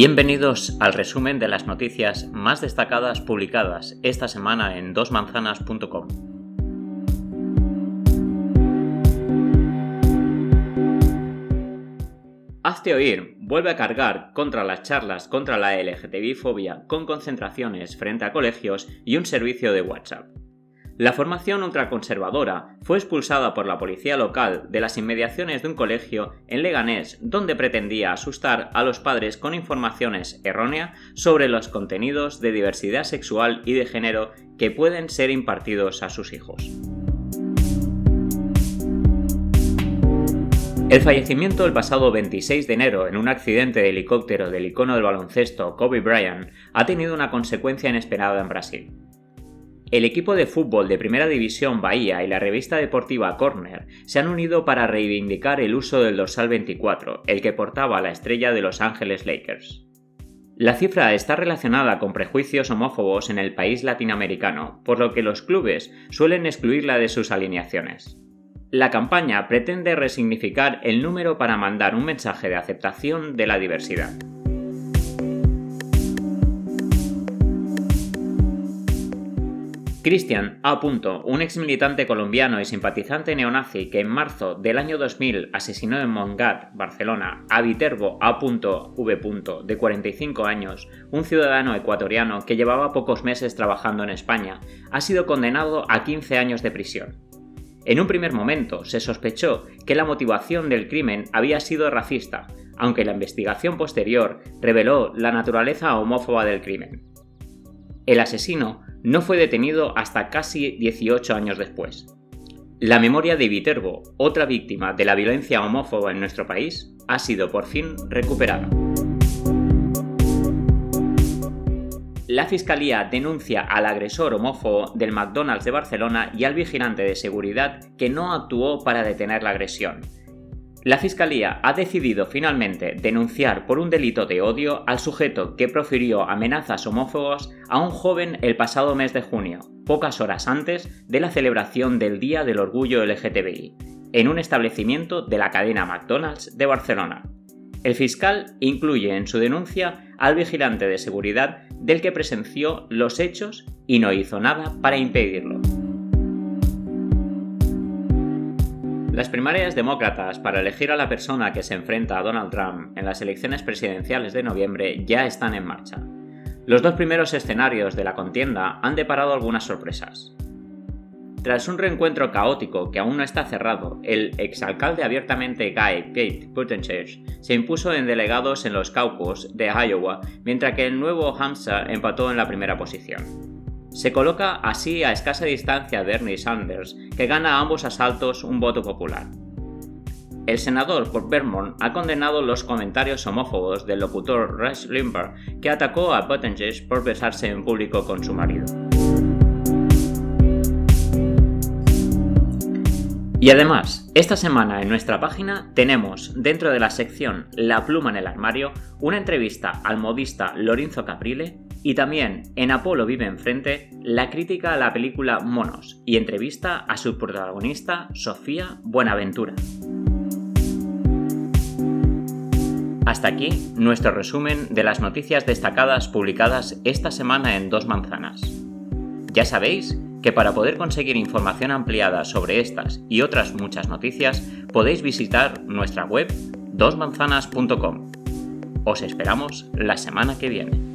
Bienvenidos al resumen de las noticias más destacadas publicadas esta semana en dosmanzanas.com. Hazte oír vuelve a cargar contra las charlas contra la LGTBI-fobia con concentraciones frente a colegios y un servicio de WhatsApp. La formación ultraconservadora fue expulsada por la policía local de las inmediaciones de un colegio en Leganés donde pretendía asustar a los padres con informaciones erróneas sobre los contenidos de diversidad sexual y de género que pueden ser impartidos a sus hijos. El fallecimiento el pasado 26 de enero en un accidente de helicóptero del icono del baloncesto Kobe Bryant ha tenido una consecuencia inesperada en Brasil. El equipo de fútbol de Primera División Bahía y la revista deportiva Corner se han unido para reivindicar el uso del dorsal 24, el que portaba la estrella de Los Ángeles Lakers. La cifra está relacionada con prejuicios homófobos en el país latinoamericano, por lo que los clubes suelen excluirla de sus alineaciones. La campaña pretende resignificar el número para mandar un mensaje de aceptación de la diversidad. Cristian A. un ex militante colombiano y simpatizante neonazi que en marzo del año 2000 asesinó en Mongat, Barcelona, a Viterbo A. V. de 45 años, un ciudadano ecuatoriano que llevaba pocos meses trabajando en España, ha sido condenado a 15 años de prisión. En un primer momento se sospechó que la motivación del crimen había sido racista, aunque la investigación posterior reveló la naturaleza homófoba del crimen. El asesino no fue detenido hasta casi 18 años después. La memoria de Viterbo, otra víctima de la violencia homófoba en nuestro país, ha sido por fin recuperada. La Fiscalía denuncia al agresor homófobo del McDonald's de Barcelona y al vigilante de seguridad que no actuó para detener la agresión, la Fiscalía ha decidido finalmente denunciar por un delito de odio al sujeto que profirió amenazas homófobas a un joven el pasado mes de junio, pocas horas antes de la celebración del Día del Orgullo LGTBI, en un establecimiento de la cadena McDonald's de Barcelona. El fiscal incluye en su denuncia al vigilante de seguridad del que presenció los hechos y no hizo nada para impedirlo. Las primarias demócratas para elegir a la persona que se enfrenta a Donald Trump en las elecciones presidenciales de noviembre ya están en marcha. Los dos primeros escenarios de la contienda han deparado algunas sorpresas. Tras un reencuentro caótico que aún no está cerrado, el exalcalde abiertamente gay Pete Buttigieg se impuso en delegados en los caucus de Iowa, mientras que el nuevo Hampshire empató en la primera posición. Se coloca así a escasa distancia de Bernie Sanders, que gana a ambos asaltos un voto popular. El senador por Vermont ha condenado los comentarios homófobos del locutor Rush Limbaugh, que atacó a Buttigieg por besarse en público con su marido. Y además, esta semana en nuestra página tenemos, dentro de la sección La pluma en el armario, una entrevista al modista Lorenzo Caprile y también en Apolo vive enfrente la crítica a la película Monos y entrevista a su protagonista Sofía Buenaventura. Hasta aquí nuestro resumen de las noticias destacadas publicadas esta semana en Dos Manzanas. Ya sabéis que para poder conseguir información ampliada sobre estas y otras muchas noticias podéis visitar nuestra web dosmanzanas.com. Os esperamos la semana que viene.